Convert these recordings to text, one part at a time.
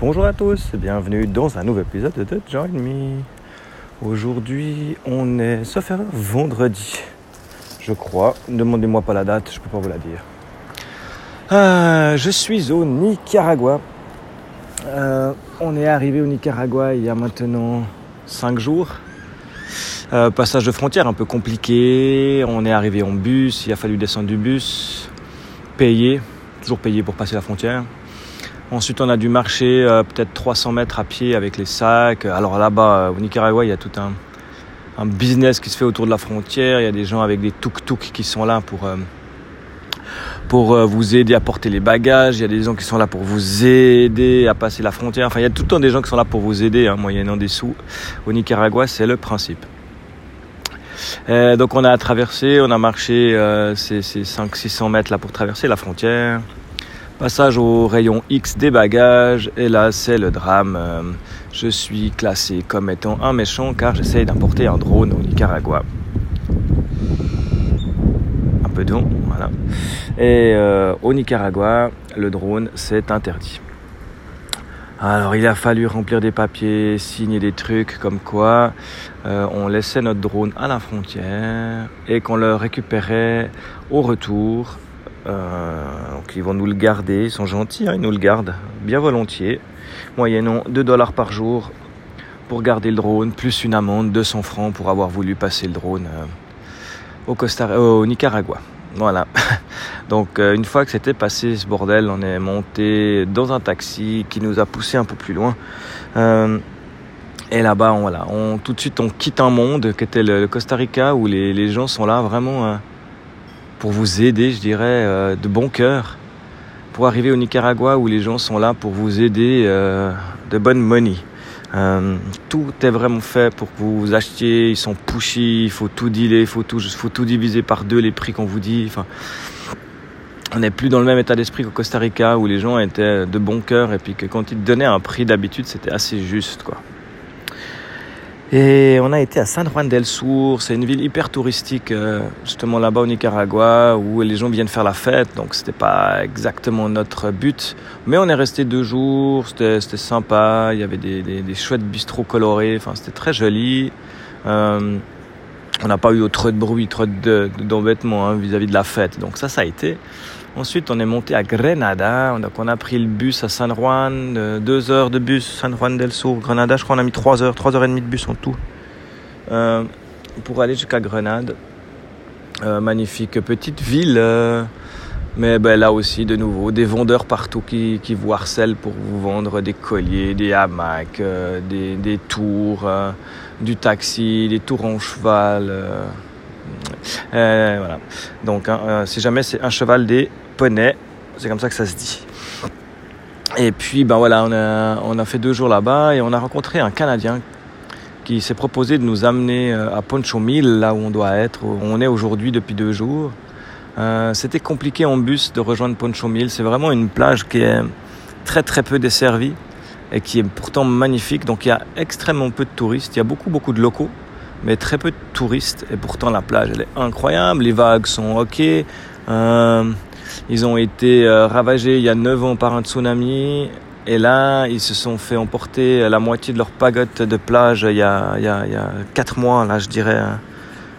Bonjour à tous et bienvenue dans un nouvel épisode de Join Me. Aujourd'hui, on est, sauf erreur, vendredi, je crois. Demandez-moi pas la date, je peux pas vous la dire. Euh, je suis au Nicaragua. Euh, on est arrivé au Nicaragua il y a maintenant 5 jours. Euh, passage de frontière un peu compliqué. On est arrivé en bus, il a fallu descendre du bus, payer, toujours payer pour passer la frontière. Ensuite, on a dû marcher euh, peut-être 300 mètres à pied avec les sacs. Alors là-bas, au Nicaragua, il y a tout un, un, business qui se fait autour de la frontière. Il y a des gens avec des tuk-tuk qui sont là pour, euh, pour euh, vous aider à porter les bagages. Il y a des gens qui sont là pour vous aider à passer la frontière. Enfin, il y a tout le temps des gens qui sont là pour vous aider, hein, moyennant des sous. Au Nicaragua, c'est le principe. Euh, donc on a traversé, on a marché euh, ces, ces 500-600 mètres là pour traverser la frontière. Passage au rayon X des bagages et là c'est le drame. Euh, je suis classé comme étant un méchant car j'essaye d'importer un drone au Nicaragua. Un peu de vent, voilà. Et euh, au Nicaragua, le drone c'est interdit. Alors il a fallu remplir des papiers, signer des trucs comme quoi euh, on laissait notre drone à la frontière et qu'on le récupérait au retour. Euh, donc ils vont nous le garder, ils sont gentils, hein, ils nous le gardent bien volontiers, moyennant 2 dollars par jour pour garder le drone, plus une amende, 200 francs pour avoir voulu passer le drone euh, au, Costa, au Nicaragua. Voilà. Donc euh, une fois que c'était passé ce bordel, on est monté dans un taxi qui nous a poussé un peu plus loin. Euh, et là-bas, on, voilà, on, tout de suite, on quitte un monde qui était le, Costa Rica où les, les, gens sont là vraiment pour vous aider, je dirais, euh, de bon cœur. Pour arriver au Nicaragua où les gens sont là pour vous aider euh, de bonne money. Euh, tout est vraiment fait pour que vous achetiez, ils sont pushy, il faut tout dealer, il faut tout, diviser par deux les prix qu'on vous dit. On n'est plus dans le même état d'esprit qu'au Costa Rica où les gens étaient de bon cœur et puis que quand ils donnaient un prix d'habitude, c'était assez juste, quoi. Et on a été à San Juan del Sur, c'est une ville hyper touristique, euh, justement là-bas au Nicaragua, où les gens viennent faire la fête, donc c'était pas exactement notre but. Mais on est resté deux jours, c'était sympa, il y avait des, chouettes bistrots colorés, enfin c'était très joli. Euh, on n'a pas eu trop de bruit, trop d'embêtement de, vis-à-vis de la fête, donc ça, ça a été. Ensuite, on est monté à Grenada. Donc, on a pris le bus à San Juan, euh, deux heures de bus, San Juan del Sur, Grenada. Je crois qu'on a mis trois heures, trois heures et demie de bus en tout, euh, pour aller jusqu'à Grenade. Euh, magnifique petite ville, mais ben, là aussi, de nouveau, des vendeurs partout qui, vous harcèlent pour vous vendre des colliers, des hamacs, des, tours, du taxi, des tours en cheval. Voilà. Donc, hein, si jamais c'est un cheval des poney, c'est comme ça que ça se dit. Et puis, ben voilà, on a, fait deux jours là-bas et on a rencontré un Canadien qui s'est proposé de nous amener à Poncho Mill, là où on doit être, où on est aujourd'hui depuis deux jours. Euh, C'était compliqué en bus de rejoindre Poncho Mill. C'est vraiment une plage qui est très très peu desservie et qui est pourtant magnifique. Donc il y a extrêmement peu de touristes. Il y a beaucoup beaucoup de locaux, mais très peu de touristes. Et pourtant la plage elle est incroyable. Les vagues sont ok. Euh, ils ont été euh, ravagés il y a 9 ans par un tsunami. Et là, ils se sont fait emporter la moitié de leur pagotte de plage il y a, il y a, il y a 4 mois, là, je dirais,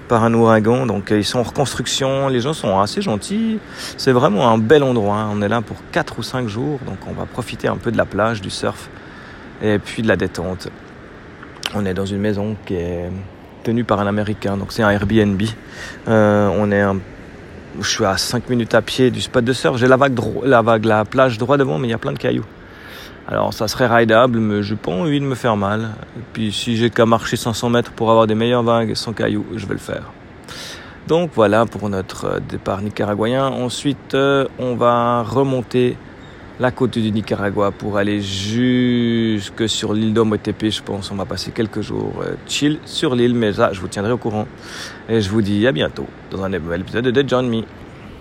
par un ouragan. Donc, ils sont en reconstruction. Les gens sont assez gentils. C'est vraiment un bel endroit. Hein. On est là pour 4 ou 5 jours. Donc, on va profiter un peu de la plage, du surf et puis de la détente. On est dans une maison qui est tenue par un Américain. Donc, c'est un Airbnb. Euh, on est je suis à 5 minutes à pied du spot de surf. J'ai la vague, la vague, la plage droit devant, mais il y a plein de cailloux. Alors ça serait rideable, mais je n'ai pas envie de me faire mal. Puis si j'ai qu'à marcher 500 mètres pour avoir des meilleures vagues sans cailloux, je vais le faire. Donc voilà pour notre départ nicaraguayen. Ensuite, euh, on va remonter la côte du Nicaragua pour aller jusque sur l'île d'Ometepe, je pense. On va passer quelques jours euh, chill sur l'île, mais ça, je vous tiendrai au courant. Et je vous dis à bientôt dans un nouvel épisode de John.